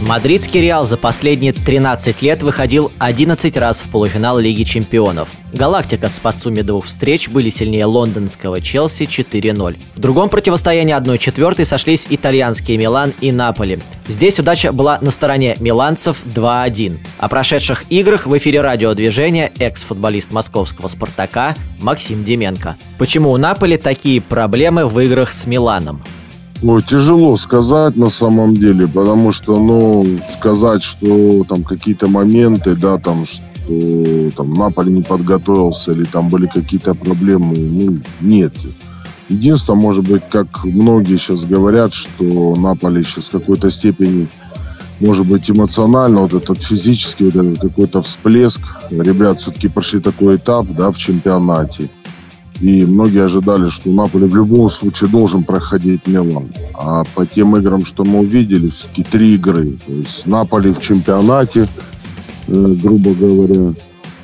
Мадридский Реал за последние 13 лет выходил 11 раз в полуфинал Лиги Чемпионов. Галактика с по сумме двух встреч были сильнее лондонского Челси 4-0. В другом противостоянии 1-4 сошлись итальянские Милан и Наполи. Здесь удача была на стороне миланцев 2-1. О прошедших играх в эфире радиодвижения экс-футболист московского «Спартака» Максим Деменко. Почему у Наполи такие проблемы в играх с Миланом? Ой, тяжело сказать на самом деле, потому что, ну, сказать, что там какие-то моменты, да, там, что там Наполе не подготовился или там были какие-то проблемы, ну, нет. Единственное, может быть, как многие сейчас говорят, что Наполе сейчас в какой-то степени может быть, эмоционально, вот этот физический, вот этот какой-то всплеск. Ребят все-таки прошли такой этап, да, в чемпионате. И многие ожидали, что Наполе в любом случае должен проходить Милан. А по тем играм, что мы увидели, все-таки три игры. То есть Наполе в чемпионате, э, грубо говоря,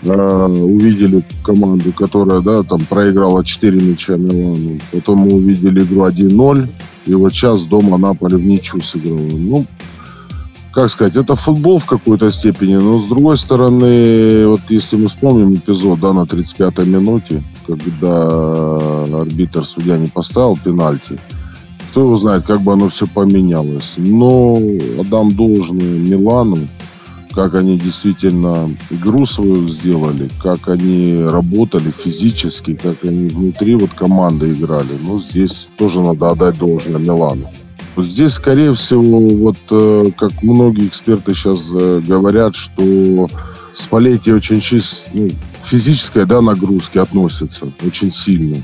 э, увидели команду, которая да, там проиграла 4 мяча Милану. Потом мы увидели игру 1-0. И вот сейчас дома Наполе в ничью сыграла. Ну, как сказать, это футбол в какой-то степени, но с другой стороны, вот если мы вспомним эпизод, да, на 35-й минуте, когда арбитр судья не поставил пенальти, кто его знает, как бы оно все поменялось. Но отдам должное Милану, как они действительно игру свою сделали, как они работали физически, как они внутри вот команды играли. Ну, здесь тоже надо отдать должное Милану. Здесь, скорее всего, вот э, как многие эксперты сейчас э, говорят, что Спалетти очень чист, ну, физическая да, нагрузки относится очень сильно.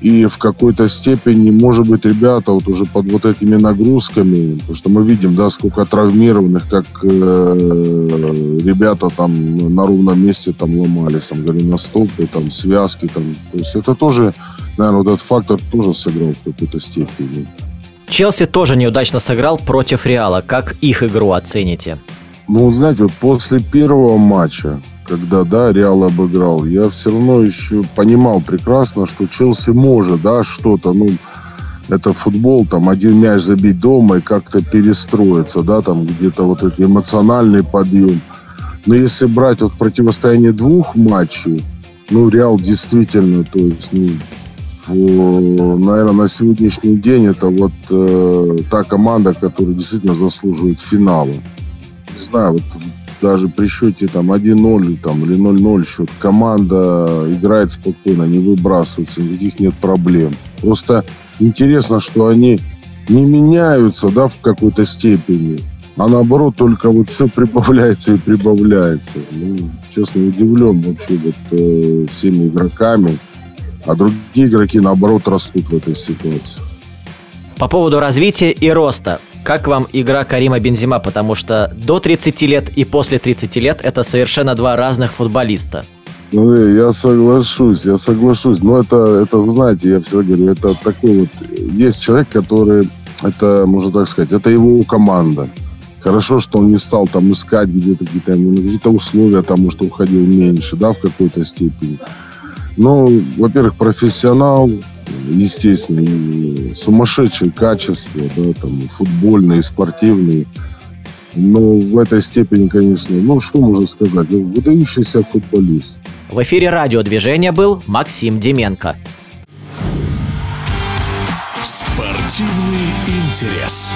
И в какой-то степени, может быть, ребята вот уже под вот этими нагрузками, потому что мы видим, да, сколько травмированных, как э, ребята там на ровном месте там ломались, там голеностопы, там связки, там. То есть это тоже, наверное, вот этот фактор тоже сыграл в какой-то степени. Челси тоже неудачно сыграл против Реала. Как их игру оцените? Ну, знаете, вот после первого матча, когда, да, Реал обыграл, я все равно еще понимал прекрасно, что Челси может, да, что-то, ну, это футбол, там, один мяч забить дома и как-то перестроиться, да, там, где-то вот этот эмоциональный подъем. Но если брать вот противостояние двух матчей, ну, Реал действительно, то есть, ну, наверное, на сегодняшний день это вот э, та команда, которая действительно заслуживает финала. Не знаю, вот даже при счете там 1-0 там, или 0-0 счет, команда играет спокойно, не выбрасывается, никаких нет проблем. Просто интересно, что они не меняются, да, в какой-то степени, а наоборот только вот все прибавляется и прибавляется. Ну, честно, удивлен вообще вот э, всеми игроками а другие игроки, наоборот, растут в этой ситуации. По поводу развития и роста. Как вам игра Карима Бензима? Потому что до 30 лет и после 30 лет это совершенно два разных футболиста. Ну, я соглашусь, я соглашусь. Но это, это, знаете, я всегда говорю, это такой вот... Есть человек, который, это, можно так сказать, это его команда. Хорошо, что он не стал там искать где-то какие-то, какие-то условия, там, что уходил меньше, да, в какой-то степени. Ну, во-первых, профессионал, естественно, сумасшедшие качества, да, там, футбольные, и спортивные. Но в этой степени, конечно, ну, что можно сказать, ну, выдающийся футболист. В эфире радиодвижения был Максим Деменко. Спортивный интерес.